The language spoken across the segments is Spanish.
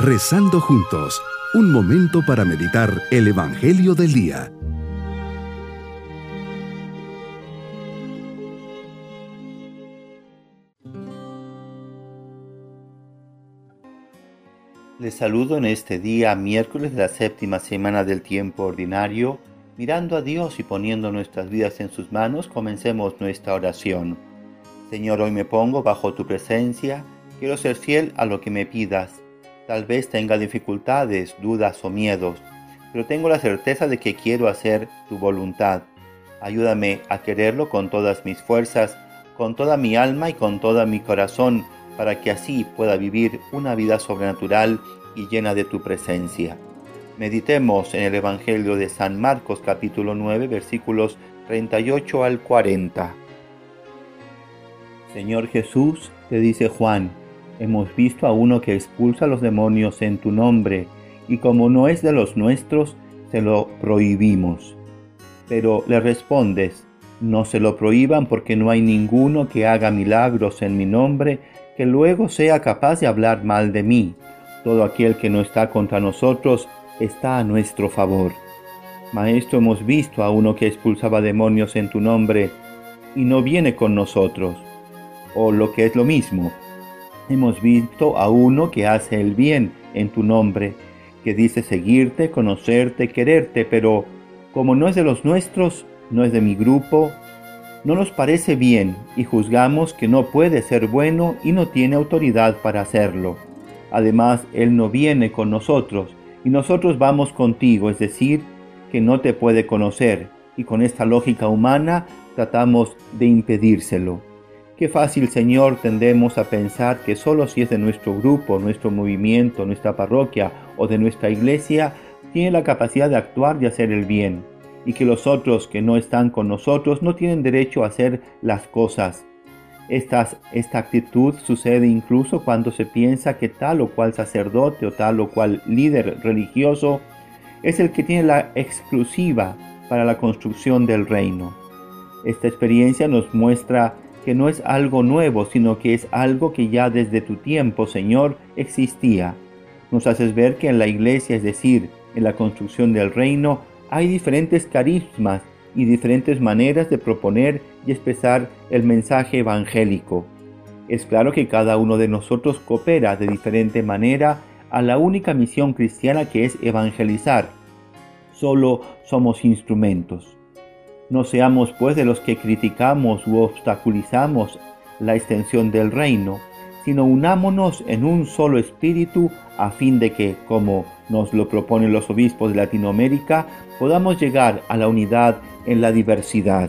Rezando juntos, un momento para meditar el Evangelio del Día. Les saludo en este día, miércoles de la séptima semana del tiempo ordinario. Mirando a Dios y poniendo nuestras vidas en sus manos, comencemos nuestra oración. Señor, hoy me pongo bajo tu presencia, quiero ser fiel a lo que me pidas. Tal vez tenga dificultades, dudas o miedos, pero tengo la certeza de que quiero hacer tu voluntad. Ayúdame a quererlo con todas mis fuerzas, con toda mi alma y con todo mi corazón, para que así pueda vivir una vida sobrenatural y llena de tu presencia. Meditemos en el Evangelio de San Marcos capítulo 9 versículos 38 al 40. Señor Jesús, te dice Juan, hemos visto a uno que expulsa a los demonios en tu nombre, y como no es de los nuestros, se lo prohibimos. Pero le respondes, no se lo prohíban porque no hay ninguno que haga milagros en mi nombre que luego sea capaz de hablar mal de mí. Todo aquel que no está contra nosotros está a nuestro favor. Maestro, hemos visto a uno que expulsaba demonios en tu nombre y no viene con nosotros. O lo que es lo mismo, hemos visto a uno que hace el bien en tu nombre, que dice seguirte, conocerte, quererte, pero como no es de los nuestros, no es de mi grupo, no nos parece bien y juzgamos que no puede ser bueno y no tiene autoridad para hacerlo. Además, Él no viene con nosotros y nosotros vamos contigo, es decir, que no te puede conocer y con esta lógica humana tratamos de impedírselo. Qué fácil, Señor, tendemos a pensar que solo si es de nuestro grupo, nuestro movimiento, nuestra parroquia o de nuestra iglesia, tiene la capacidad de actuar y hacer el bien y que los otros que no están con nosotros no tienen derecho a hacer las cosas. esta actitud sucede incluso cuando se piensa que tal o cual sacerdote o tal o cual líder religioso es el que tiene la exclusiva para la construcción del reino. Esta experiencia nos muestra que no es algo nuevo, sino que es algo que ya desde tu tiempo, Señor, existía. Nos haces ver que en la iglesia, es decir, en la construcción del reino, hay diferentes carismas y diferentes maneras de proponer y expresar el mensaje evangélico. Es claro que cada uno de nosotros coopera de diferente manera a la única misión cristiana que es evangelizar. Solo somos instrumentos. No seamos pues de los que criticamos u obstaculizamos la extensión del reino, sino unámonos en un solo espíritu a fin de que, como nos lo proponen los obispos de Latinoamérica, podamos llegar a la unidad en la diversidad.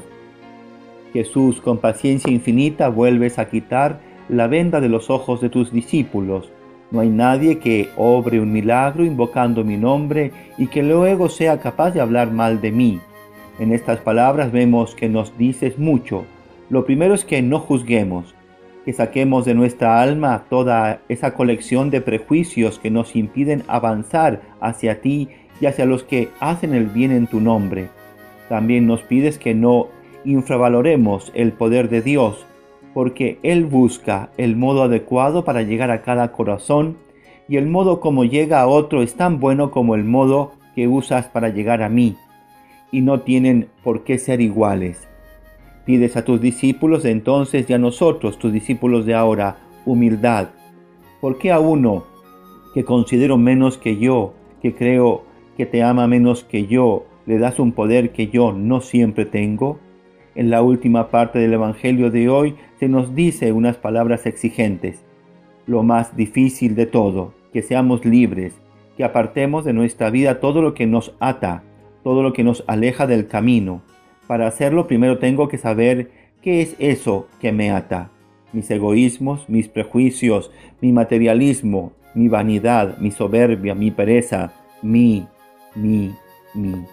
Jesús, con paciencia infinita, vuelves a quitar la venda de los ojos de tus discípulos. No hay nadie que obre un milagro invocando mi nombre y que luego sea capaz de hablar mal de mí. En estas palabras vemos que nos dices mucho. Lo primero es que no juzguemos, que saquemos de nuestra alma toda esa colección de prejuicios que nos impiden avanzar hacia ti y hacia los que hacen el bien en tu nombre. También nos pides que no infravaloremos el poder de Dios, porque Él busca el modo adecuado para llegar a cada corazón y el modo como llega a otro es tan bueno como el modo que usas para llegar a mí, y no tienen por qué ser iguales. Pides a tus discípulos entonces y a nosotros, tus discípulos de ahora, humildad. ¿Por qué a uno que considero menos que yo, que creo que te ama menos que yo, le das un poder que yo no siempre tengo? En la última parte del Evangelio de hoy se nos dice unas palabras exigentes. Lo más difícil de todo, que seamos libres, que apartemos de nuestra vida todo lo que nos ata, todo lo que nos aleja del camino, para hacerlo primero tengo que saber qué es eso que me ata. Mis egoísmos, mis prejuicios, mi materialismo, mi vanidad, mi soberbia, mi pereza, mi, mi, mi.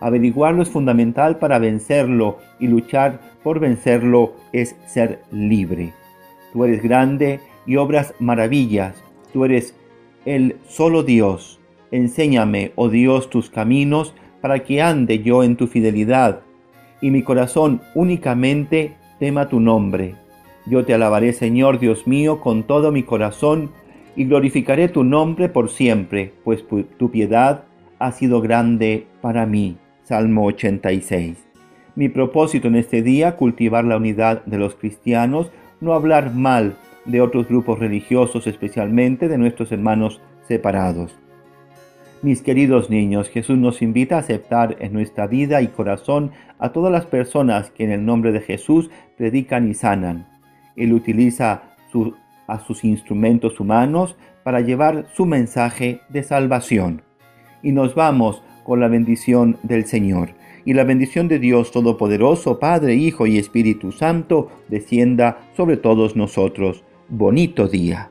Averiguarlo es fundamental para vencerlo y luchar por vencerlo es ser libre. Tú eres grande y obras maravillas. Tú eres el solo Dios. Enséñame, oh Dios, tus caminos para que ande yo en tu fidelidad y mi corazón únicamente tema tu nombre. Yo te alabaré, Señor Dios mío, con todo mi corazón, y glorificaré tu nombre por siempre, pues tu piedad ha sido grande para mí. Salmo 86. Mi propósito en este día, cultivar la unidad de los cristianos, no hablar mal de otros grupos religiosos, especialmente de nuestros hermanos separados. Mis queridos niños, Jesús nos invita a aceptar en nuestra vida y corazón a todas las personas que en el nombre de Jesús predican y sanan. Él utiliza a sus instrumentos humanos para llevar su mensaje de salvación. Y nos vamos con la bendición del Señor. Y la bendición de Dios Todopoderoso, Padre, Hijo y Espíritu Santo, descienda sobre todos nosotros. Bonito día.